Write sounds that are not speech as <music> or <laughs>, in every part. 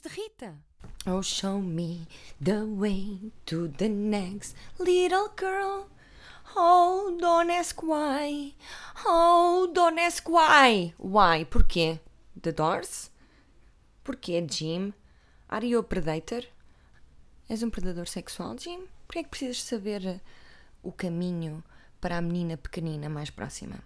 De Rita. Oh, show me the way to the next little girl. Oh, don't ask why. Oh, don't ask why. Why? Porquê? The Doors? Porquê, Jim? Are you a predator? És um predador sexual, Jim? Porquê é que precisas saber o caminho para a menina pequenina mais próxima?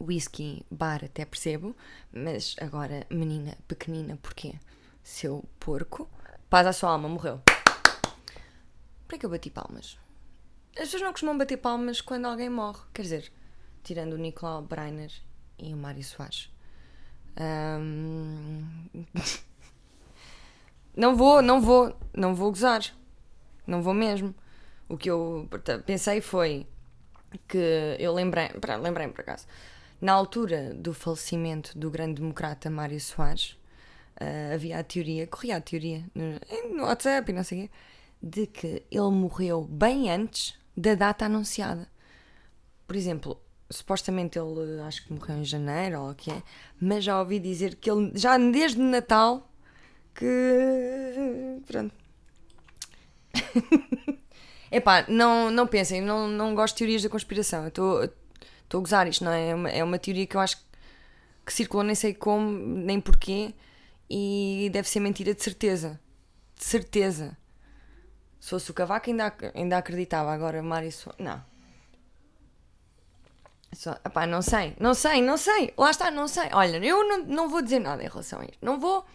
Whisky, bar, até percebo, mas agora menina pequenina, porquê? Seu porco? Paz à sua alma, morreu. Por que eu bati palmas? As pessoas não costumam bater palmas quando alguém morre. Quer dizer, tirando o Nicolau Breiner e o Mário Soares. Ahm, <laughs> não vou, não vou, não vou gozar. Não vou mesmo. O que eu pensei foi que eu lembrei, lembrei-me por acaso, na altura do falecimento do grande democrata Mário Soares, ah, havia a teoria, corria a teoria no, no WhatsApp e não sei o quê, de que ele morreu bem antes da data anunciada. Por exemplo, supostamente ele acho que morreu em janeiro ou o que é, mas já ouvi dizer que ele já desde Natal que pronto. <laughs> Epá, não, não pensem, não, não gosto de teorias da conspiração. Estou a gozar isto, não é? É uma, é uma teoria que eu acho que circulou nem sei como, nem porquê, e deve ser mentira de certeza. De certeza. Se fosse o Cavaco ainda, ainda acreditava, agora Mário Soares. Não. Só, epá, não sei, não sei, não sei. Lá está, não sei. Olha, eu não, não vou dizer nada em relação a isto. Não vou,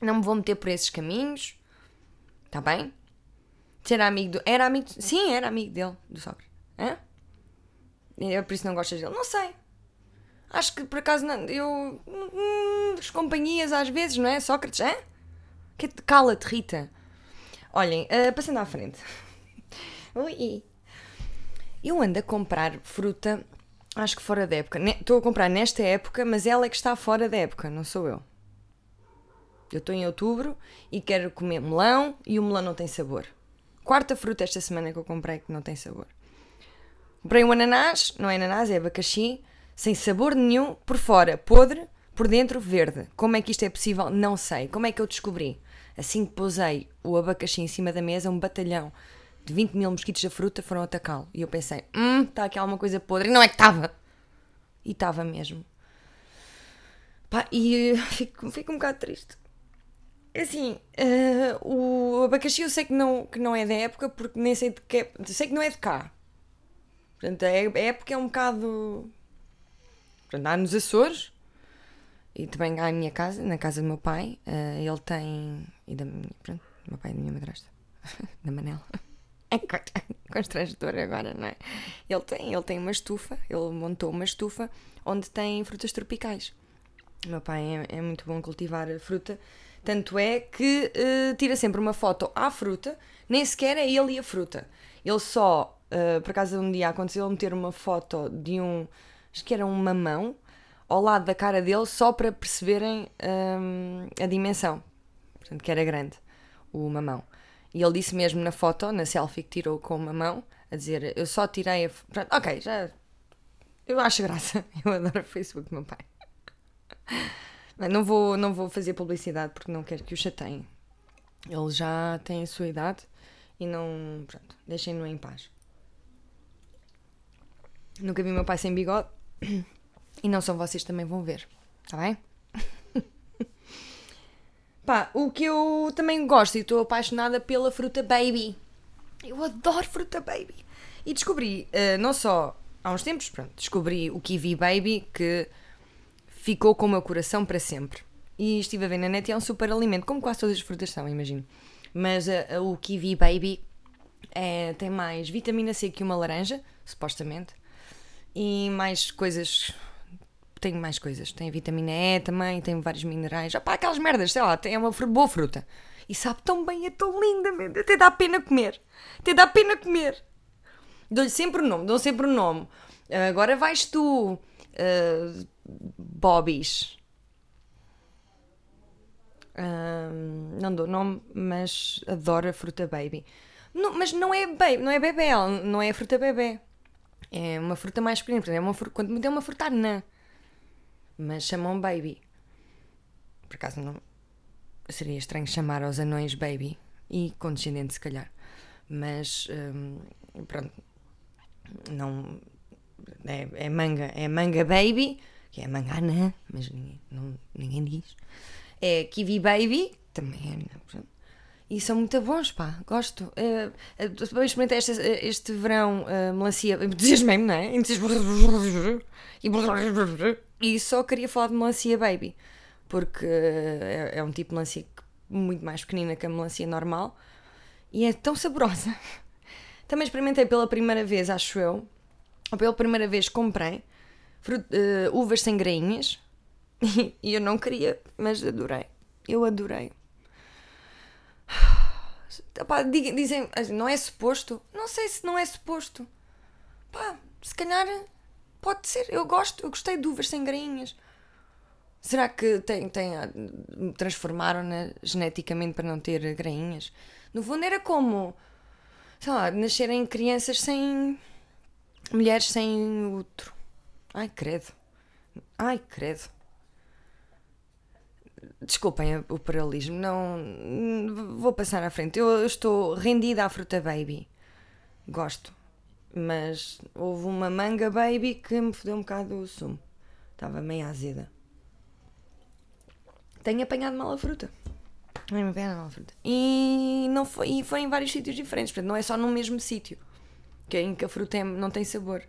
não me vou meter por esses caminhos. Está bem? Era amigo do. Era amigo. Sim, era amigo dele, do Sócrates. Hã? É por isso não gostas dele? Não sei. Acho que por acaso não, eu. hum, as companhias às vezes, não é? Sócrates? Que- Cala-te, Rita. Olhem, ah, passando à frente. <laughs> Ui. Eu ando a comprar fruta, acho que fora da época. Estou a comprar nesta época, mas ela é que está fora da época, não sou eu. Eu estou em outubro e quero comer melão e o melão não tem sabor. Quarta fruta esta semana que eu comprei que não tem sabor. Comprei um ananás, não é ananás, é abacaxi, sem sabor nenhum, por fora podre, por dentro verde. Como é que isto é possível? Não sei. Como é que eu descobri? Assim que pousei o abacaxi em cima da mesa, um batalhão de 20 mil mosquitos da fruta foram atacá-lo. E eu pensei, hum, está aqui alguma coisa podre. E não é que estava. E estava mesmo. Pá, e eh, <laughs> fico, fico um bocado triste. Assim, eh, o abacaxi eu sei que não, que não é da época, porque nem sei de que é- sei que não é de cá. Portanto, a é- época é um bocado. Portanto, há nos Açores e também há em minha casa, na casa do meu pai. eh, ele tem. E da minha. Pronto, do meu pai e da minha madrasta. <laughs> da Manela. É <laughs> constrangedor agora, não é? Ele tem, ele tem uma estufa, ele montou uma estufa onde tem frutas tropicais. O meu pai é, é muito bom cultivar fruta, tanto é que eh, tira sempre uma foto à fruta, nem sequer é ele e a fruta. Ele só, eh, por acaso um dia aconteceu ele meter uma foto de um, acho que era um mamão, ao lado da cara dele, só para perceberem hum, a dimensão. Portanto, que era grande, o mamão. E ele disse mesmo na foto, na selfie que tirou com o mamão, a dizer, eu só tirei a... Pronto, ok, já... Eu acho graça. <laughs> Eu adoro o Facebook do meu pai. Não vou, não vou fazer publicidade porque não quero que o chateiem. Ele já tem a sua idade e não. Pronto, deixem-no em paz. Nunca vi meu pai sem bigode e não são vocês também vão ver, está bem? <laughs> Pá, o que eu também gosto e estou apaixonada pela fruta baby. Eu adoro fruta baby. E descobri, eh, não só há uns tempos, pronto, descobri o kiwi baby que ficou com o meu coração para sempre. E estive a ver na net e é um super alimento, como quase todas as frutas são, imagino. Mas eh, o kiwi baby é, tem mais vitamina C que uma laranja, supostamente, e mais coisas. Tem mais coisas. Tem vitamina E também, tem vários minerais. Opá, aquelas merdas, sei lá, é uma boa fruta. E sabe tão bem, é tão linda, meu. até dá pena comer. Até dá pena comer. Dou-lhe sempre o nome, dou sempre o nome. Ah, agora vais tu. Ah, não dou nome, mas adoro a fruta baby. Não, mas não é baby, não é bebê, não é fruta bebê. É uma fruta mais pequena, portanto, é uma fruta, quando muito uma fruta anã. Mas chamam baby. Por acaso não. seria estranho chamar aos anões baby e condescendente, se calhar. Mas hum, pronto, não. É, é, manga, é manga baby, que é manga anã, mas ninguém, não, ninguém diz. É kiwi baby, também é. E são muito bons, pá, gosto. Uh, uh, experimentei este, este verão uh, melancia, entusiasmei-me, não é? E só queria falar de melancia baby, porque é, é um tipo de melancia muito mais pequenina que a melancia normal e é tão saborosa. <laughs> Também experimentei pela primeira vez, acho eu, ou pela primeira vez comprei uh, uvas sem grainhas <laughs> e eu não queria, mas adorei. Eu adorei. Dizem, não é suposto? Não sei se não é suposto. Pá, se calhar pode ser. Eu gosto, eu gostei de uvas sem grainhas. Será que tem, tem, ah, transformaram-na geneticamente para não ter grainhas? No fundo era como, sei lá, nascerem crianças sem. mulheres sem útero. Ai, credo. Ai, credo. Desculpem o paralelismo, não. Vou passar à frente. Eu, estou rendida à fruta baby. Gosto. Mas houve uma manga baby que me fodeu um bocado o sumo. Estava meio azeda. Tenho apanhado mal a fruta. Tenho apanhado mal a fruta. E, não foi, e foi em vários sítios diferentes. Portanto, não é só no mesmo sítio que, em que a fruta é, não tem sabor.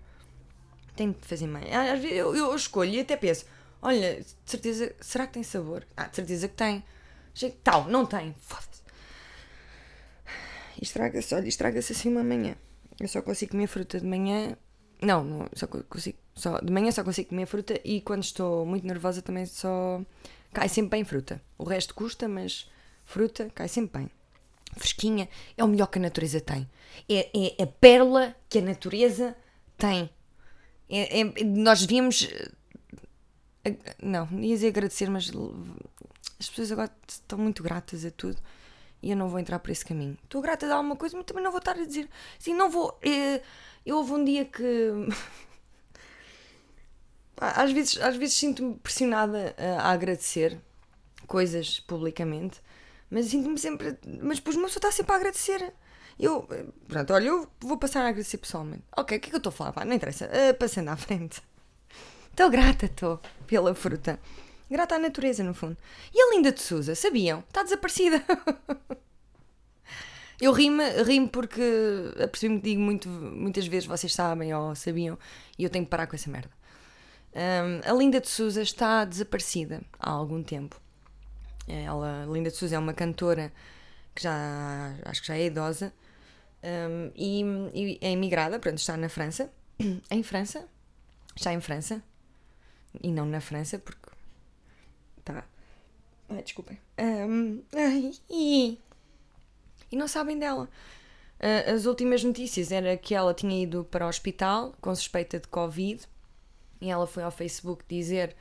Tenho de fazer mais. Vezes eu, eu escolho e até penso Olha, de certeza, será que tem sabor? Ah, de certeza que tem. Tal, não tem. Foda-se. Estraga-se, olha, estraga-se assim uma manhã. Eu só consigo comer fruta de manhã. Não, não só consigo. Só, de manhã só consigo comer fruta e quando estou muito nervosa também só. Cai sempre bem fruta. O resto custa, mas fruta cai sempre bem. Fresquinha é o melhor que a natureza tem. É, é a pérola que a natureza tem. É, é, nós devíamos não, ia dizer agradecer, mas as pessoas agora estão muito gratas a tudo e eu não vou entrar por esse caminho. Estou grata de alguma coisa, mas também não vou estar a dizer. Sim, não vou. Eh, eu houve um dia que. <laughs> às vezes, às vezes sinto-me pressionada a, a agradecer coisas publicamente, mas sinto-me sempre. Mas depois uma pessoa está sempre a agradecer. Eu, pronto, olha, eu vou passar a agradecer pessoalmente. Ok, o que é que eu estou a falar? Pá, não interessa. Uh, passando à <laughs> frente. Estou grata, estou, pela fruta. Grata à natureza, no fundo. E a Linda de Souza, sabiam? Está desaparecida. <laughs> Eu rimo, rimo porque apercebi-me que digo muito, muitas vezes, vocês sabem ou sabiam, e eu tenho que parar com essa merda. Um, a Linda de Souza está desaparecida há algum tempo. Ela, Linda de Souza é uma cantora que já acho que já é idosa um, e, e, é imigrada, pronto, está na França. <clears throat> em França? Está em França? E não na França, porque. Tá. Ai, desculpem. Um, ai, e... e não sabem dela. Uh, as últimas notícias era que ela tinha ido para o hospital com suspeita de Covid e ela foi ao Facebook dizer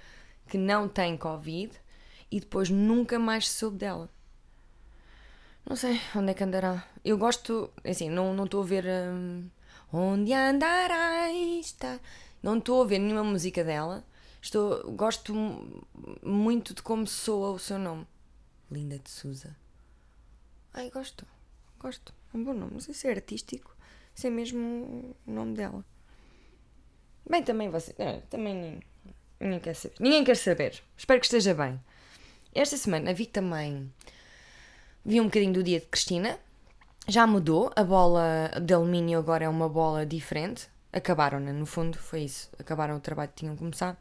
que não tem Covid e depois nunca mais soube dela. Não sei onde é que andará. Eu gosto, assim, não estou a ver. Um, onde andarás? Não estou a ver nenhuma música dela, Estou, gosto muito de como soa o seu nome. Linda de Souza. Ai, gosto. Gosto. É um bom nome. Não sei se é artístico, se é mesmo o nome dela. Bem, também você. É, também ninguém quer saber. Ninguém quer saber. Espero que esteja bem. Esta semana vi também. Vi um bocadinho do dia de Cristina. Já mudou. A bola de alumínio agora é uma bola diferente. Acabaram-na, no fundo, foi isso. Acabaram o trabalho que tinham começado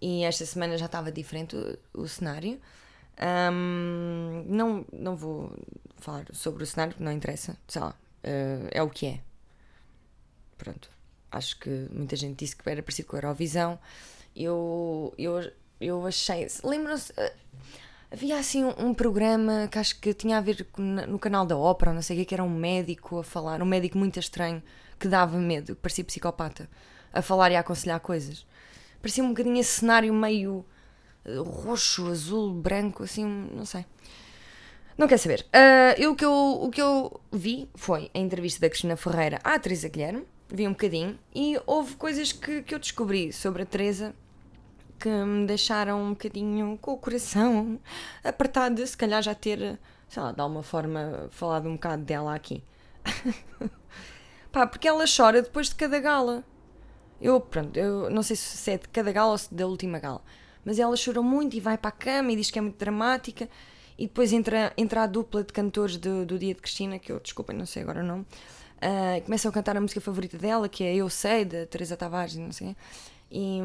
e esta semana já estava diferente o, o cenário. Um, não, não vou falar sobre o cenário, porque não interessa, sei lá, uh, é o que é. Pronto. Acho que muita gente disse que era parecido com a Eurovisão. Eu, eu, eu achei. Lembram-se. Uh, havia assim um, um, programa que acho que tinha a ver no canal da ópera, não sei o que, que era um médico a falar, um médico muito estranho que dava medo, que parecia psicopata, a falar e a aconselhar coisas parecia um bocadinho esse cenário meio eh, roxo, azul, branco, assim, não sei. Não quer saber. Uh, eu, o, que eu, o que eu vi foi a entrevista da Cristina Ferreira à Teresa Guilherme, vi um bocadinho, e houve coisas que, que eu descobri sobre a Teresa que me deixaram um bocadinho com o coração apertado, se calhar já ter, sei lá, de alguma forma falado um bocado dela aqui. <laughs> Pá, porque ela chora depois de cada gala. Eu, pronto, eu não sei se é de cada gala ou se da última gala, mas ela chorou muito e vai para a cama e diz que é muito dramática. E depois entra, entra a dupla de cantores do, do Dia de Cristina, que eu, desculpem, não sei agora o nome, uh, começam a cantar a música favorita dela, que é Eu Sei, da Teresa Tavares, não sei. E,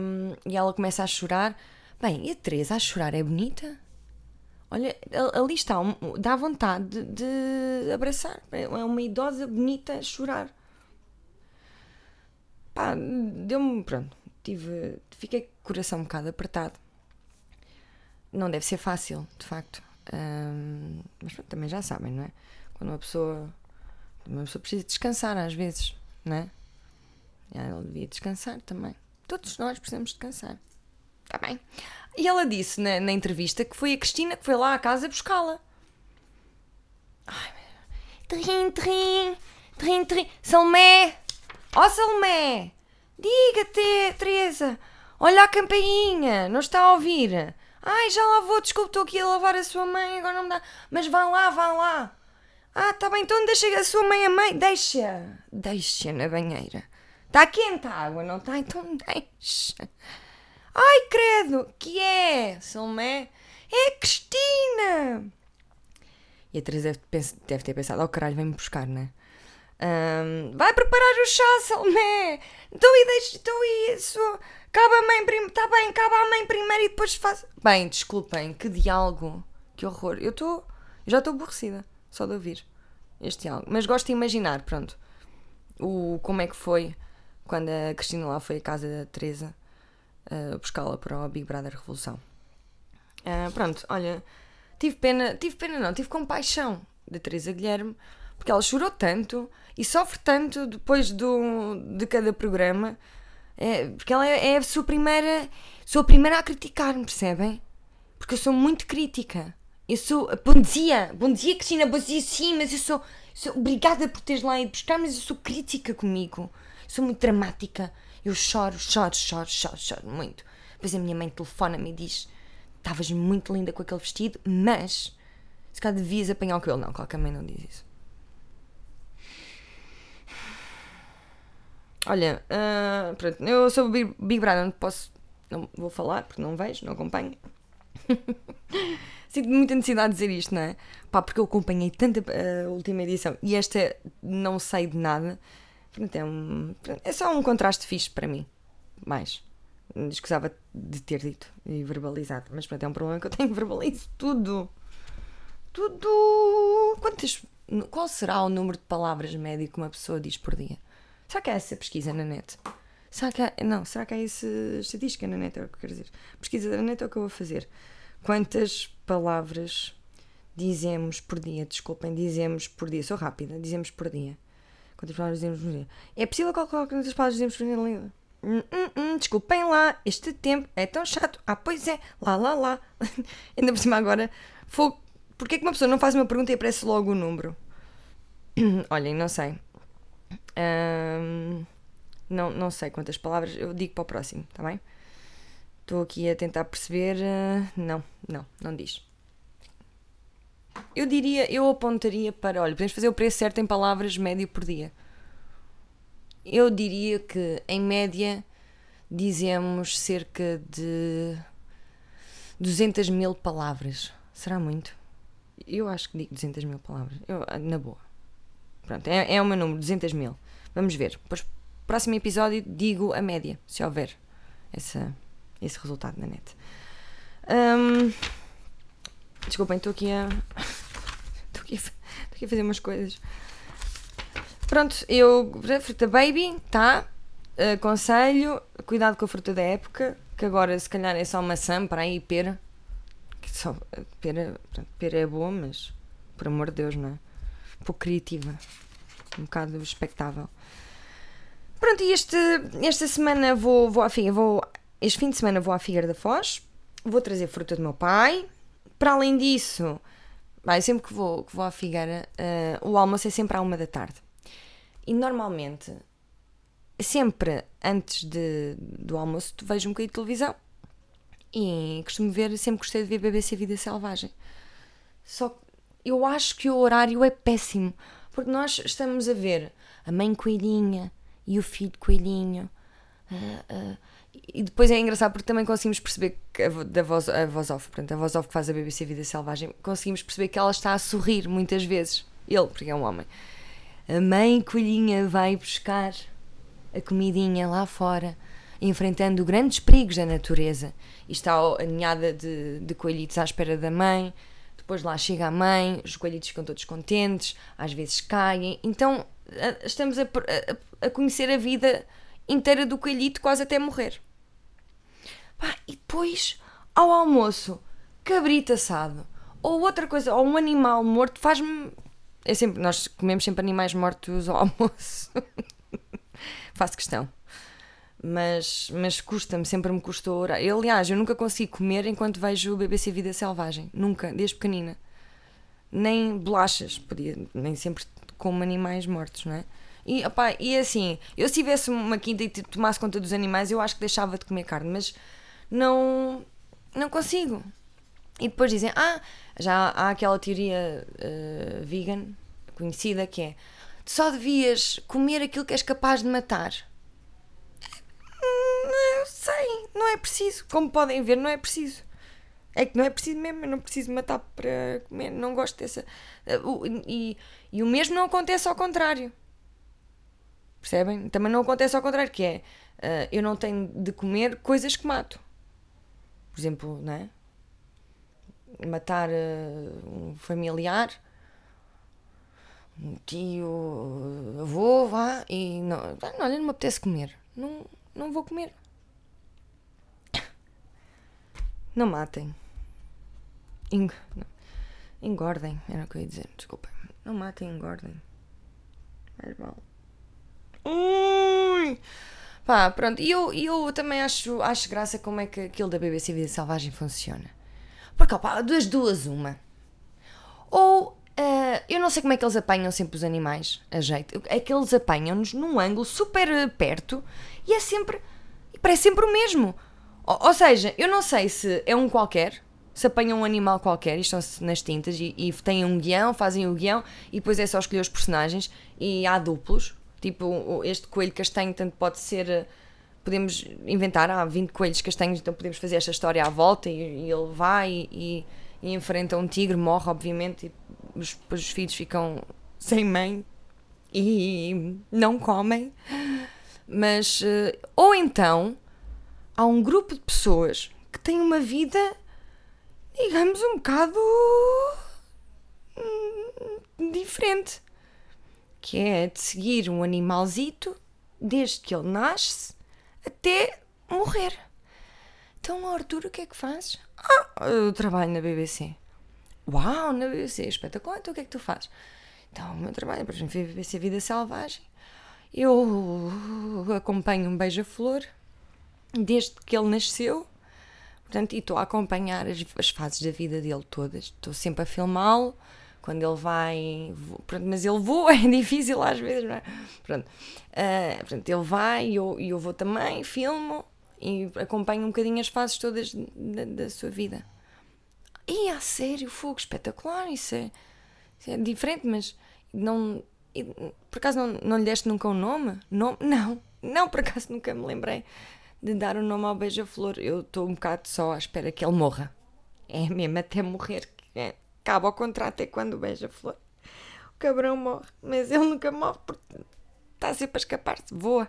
e ela começa a chorar. Bem, e a Teresa a chorar é bonita? Olha, ali está, dá vontade de, de abraçar. É uma idosa bonita a chorar. Pá, deu-me. Pronto, tive. Fiquei com o coração um bocado apertado. Não deve ser fácil, de facto. Um, mas pronto, também já sabem, não é? Quando uma pessoa. Uma pessoa precisa descansar às vezes, não é? Ela devia descansar também. Todos nós precisamos descansar. Está bem? E ela disse na, na, entrevista que foi a Cristina que foi lá à casa buscá-la. Ai, meu Trim, trim, trim, trim. Salmé! Ó oh, Salmé! Diga-te, Teresa! Olha a campainha! Não está a ouvir? Ai, já lá vou, desculpe, estou aqui a lavar a sua mãe, agora não me dá. Mas vá lá, vá lá. Ah, tá bem, então deixa a sua mãe a mãe. Deixa. Deixa na banheira. Está quente a água, não está? Então deixa. Ai, credo, que é? Salomé? É a Cristina! E a Teresa deve, deve ter pensado, oh caralho, vem-me buscar, né? Um, vai preparar o chá, Salomé! Então e deixa, então e isso... Acaba a mãe primeiro, tá bem, acaba a mãe primeiro e depois faz... Bem, desculpem, que diálogo, que horror. Eu estou, já estou aborrecida, só de ouvir este diálogo. Mas gosto de imaginar, pronto, o, como é que foi quando a Cristina lá foi à casa da Teresa uh, buscá-la para o Big Brother Revolução. Uh, pronto, olha, tive pena, tive pena não, tive compaixão da Teresa Guilherme, porque ela chorou tanto e sofre tanto depois do, de cada programa, é, porque ela é, é a sua primeira, sou a primeira a criticar-me, percebem? Porque eu sou muito crítica. Eu sou. Bom dia! Bom dia, Cristina! Bom dia, sim, mas eu sou. sou obrigada por teres lá ido buscar, mas eu sou crítica comigo. Sou muito dramática. Eu choro, choro, choro, choro, choro muito. Depois a minha mãe telefona-me e diz: Estavas muito linda com aquele vestido, mas se calhar devias apanhar o cabelo. Não, qualquer mãe não diz isso. Olha, uh, pronto, eu sou Big, Brother, não posso. Não vou falar porque não vejo, não acompanho. <laughs> Sinto muita necessidade de dizer isto, não é? Pá, porque eu acompanhei tanta a uh, última edição e esta não sei de nada. Pronto, é, um, é só um contraste fixe para mim. Mais. Escusava de ter dito e verbalizado. Mas pronto, é um problema que eu tenho. Verbalizo tudo. Tudo. Quantas. Qual será o número de palavras médio que uma pessoa diz por dia? Será que há essa pesquisa na net? Será que há, não, será que há essa estatística na net? É o que eu quero dizer. Pesquisa da net é o que eu vou fazer. Quantas palavras dizemos por dia? Desculpem, dizemos por dia. Sou rápida, dizemos por dia. Quantas palavras dizemos por dia? É possível calcular quantas palavras dizemos por dia na língua? Hum, hum, hum, desculpem lá, este tempo é tão chato. Ah, pois é, lá, lá, lá. <laughs> Ainda por cima agora, fogo. Porquê que uma pessoa não faz uma pergunta e aparece logo o número? <clears throat> Olhem, não sei. Um, não, não sei quantas palavras, eu digo para o próximo, está bem? Estou aqui a tentar perceber. Uh, não, não, não diz. Eu diria, eu apontaria para, olha, podemos fazer o preço certo em palavras médio por dia. Eu diria que, em média, dizemos cerca de 200 mil palavras. Será muito? Eu acho que digo 200 mil palavras. Eu, na boa. Pronto, é, é o meu número, 200 mil. Vamos ver. Depois, próximo episódio, digo a média, se houver essa, esse resultado na net. Um, Desculpem, estou aqui a. <laughs> Estou aqui, aqui a fazer umas coisas. Pronto, eu. Fruta baby, tá? Aconselho, cuidado com a fruta da época, que agora se calhar é só maçã, para aí pera. Que só, pera, pera é boa, mas por amor de Deus, não é? Pouco criativa, um bocado expectável. Pronto, e este, esta semana vou, vou à Figueira, vou, este fim de semana vou à Figueira da Foz, vou trazer fruta do meu pai, para além disso, bem, sempre que vou, que vou à Figueira, uh, o almoço é sempre à uma da tarde. E normalmente, sempre antes de, do almoço, tu vejo um bocadinho de televisão. e costumo ver, sempre gostei de ver BBC Vida Selvagem. Só que eu acho que o horário é péssimo, porque nós estamos a ver a mãe coelhinha e o filho coelhinho. Uh, uh, e depois é engraçado porque também conseguimos perceber que a, da voz, a voz off, portanto, a voz off que faz a BBC Vida Selvagem, conseguimos perceber que ela está a sorrir muitas vezes. Ele, porque é um homem. A mãe coelhinha vai buscar a comidinha lá fora, enfrentando grandes perigos da natureza. E está aninhada de, de coelhitos à espera da mãe. Depois lá chega a mãe, os coelhitos ficam todos contentes, às vezes caem. Então estamos a, a, a conhecer a vida inteira do coelhito quase até morrer. Pá, e depois, ao almoço, cabrito assado, ou outra coisa, ou um animal morto, faz-me. É sempre, nós comemos sempre animais mortos ao <laughs> almoço. Faço questão. Mas, mas custa-me, sempre me custou orar. Eu, aliás, eu nunca consigo comer enquanto vejo o BBC Vida Selvagem. Nunca, desde pequenina. Nem bolachas, podia, nem sempre como animais mortos, não é? E, opa, e assim, eu se tivesse uma quinta e tomasse conta dos animais, eu acho que deixava de comer carne, mas não, não consigo. E depois dizem, ah, já há aquela teoria uh, vegan conhecida que é só devias comer aquilo que és capaz de matar. Não sei, não é preciso. Como podem ver, não é preciso. É que não é preciso mesmo, eu não preciso matar para comer, não gosto dessa. E, e o mesmo não acontece ao contrário. Percebem? Também não acontece ao contrário, que é uh, eu não tenho de comer coisas que mato. Por exemplo, não é? matar uh, um familiar, um tio, avô, vá, e não, olha, não me apetece comer. Não, não vou comer. Não matem. Eng... Engordem, era o que eu ia dizer, desculpem. Não matem, engordem. Mais mal. Ui! Pá, pronto. E eu, eu também acho, acho graça como é que aquilo da BBC Vida Selvagem funciona. Porque, opá, das duas, uma. Ou, uh, eu não sei como é que eles apanham sempre os animais a jeito. É que eles apanham-nos num ângulo super perto e é sempre. parece sempre o mesmo. Ou, ou, seja, eu não sei se é um qualquer, se apanham um animal qualquer e estão-se nas tintas e, e têm um guião, fazem o guião e depois é só escolher os personagens e há duplos Tipo, este coelho castanho, tanto pode ser. Eh, podemos inventar, há 20 coelhos castanhos, então podemos fazer esta história à volta e, e ele vai e, e, enfrenta um tigre, morre, obviamente, e os, os filhos ficam sem mãe e não comem. Mas. Eh, ou então, há um grupo de pessoas que têm uma vida, digamos, um bocado. Hum, diferente que é de seguir um animalzito desde que ele nasce até morrer. Então, Arthur, o que é que fazes? Ah, eu trabalho na BBC. Uau, na BBC, espetacular. Então, o que é que tu fazes? Então, o meu trabalho, por exemplo, BBC Vida Selvagem. Eu acompanho um beija-flor desde que ele nasceu. Portanto, e estou a acompanhar as, as fases da vida dele todas. Estou sempre a filmá-lo quando ele vai. Pronto, mas ele voa, <laughs> é difícil às vezes, não é? Pronto, uh, ele vai e eu, eu vou também, filmo e acompanho um bocadinho as fases todas da, da sua vida. E a sério, fogo espetacular, isso é, isso é diferente, mas não. Por acaso não, não lhe deste nunca um nome? Não, <laughs> não, não, por acaso nunca me lembrei de dar o um nome ao beija-flor. Eu estou um bocado só à espera que ele morra. É mesmo até morrer. É, acaba o contrato é quando beija-flor. O cabrão morre, mas ele nunca morre porque está sempre a escapar-se, voa.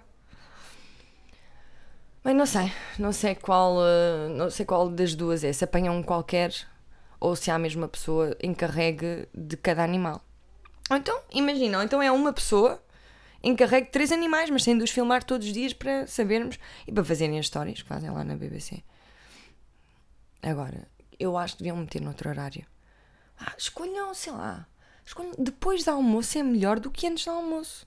Mas não sei, não sei qual, eh, não sei qual das duas é, se apanha um qualquer ou se há a mesma pessoa encarregue de cada animal. Ou então, imagina, ou então é uma pessoa encarregue três animais, mas sem os filmar todos os dias para sabermos e para fazerem as histórias que fazem lá na BBC. Agora, eu acho que deviam meter noutro horário. Ah, escolham, sei lá. Escolham, depois do almoço é melhor do que antes do almoço.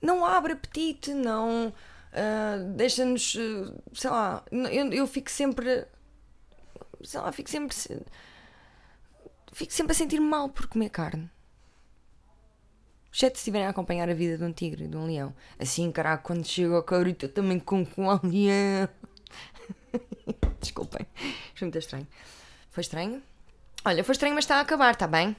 Não abre apetite, não. Uh, Deixa-nos. Uh, sei lá. Eu, eu fico sempre. Sei lá, fico sempre. Fico sempre a sentir mal por comer carne. Exceto se estiverem a acompanhar a vida de um tigre, de um leão. Assim, caraca, quando chego ao cabrito, eu também com um leão. <laughs> Desculpem, foi muito estranho. Foi estranho? Olha, foi estranho, mas está a acabar, está bem?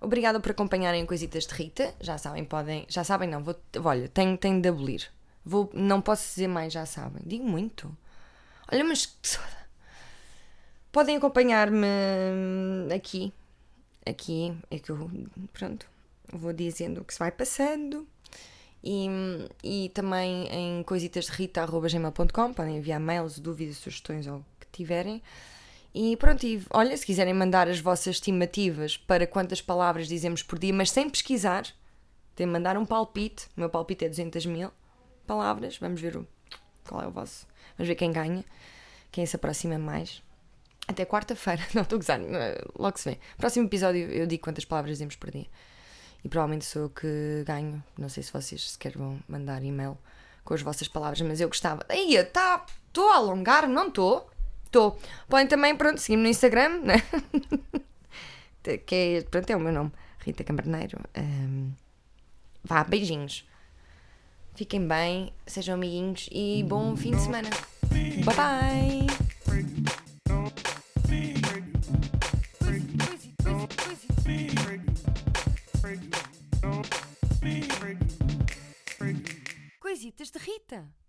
Obrigada por acompanharem Coisitas de Rita. Já sabem, podem. Já sabem, não. Vou, olha, tenho, tenho de abolir. Vou, não posso dizer mais, já sabem. Digo muito. Olha, mas. Podem acompanhar-me aqui. Aqui é que eu. Pronto. Vou dizendo o que se vai passando. E, e também em coisitasderita.gmail.com podem enviar mails, dúvidas, sugestões ou o que tiverem. E pronto, e olha, se quiserem mandar as vossas estimativas para quantas palavras dizemos por dia, mas sem pesquisar, tem de mandar um palpite. O meu palpite é 200 mil palavras. Vamos ver o, qual é o vosso. Vamos ver quem ganha, quem se aproxima mais. Até quarta-feira, <laughs> não estou a gozar, logo se vê. Próximo episódio eu digo quantas palavras dizemos por dia. E provavelmente sou eu que ganho. Não sei se vocês sequer vão mandar e-mail com as vossas palavras, mas eu gostava. Aí, tá, estou a alongar, não estou? Estou. Podem também, pronto, seguir-me no Instagram, né? <laughs> que é, pronto, é o meu nome, Rita Camarneiro. Um, vá, beijinhos. Fiquem bem, sejam amiguinhos e bom fim de semana. Bye bye! Coisitas de Rita.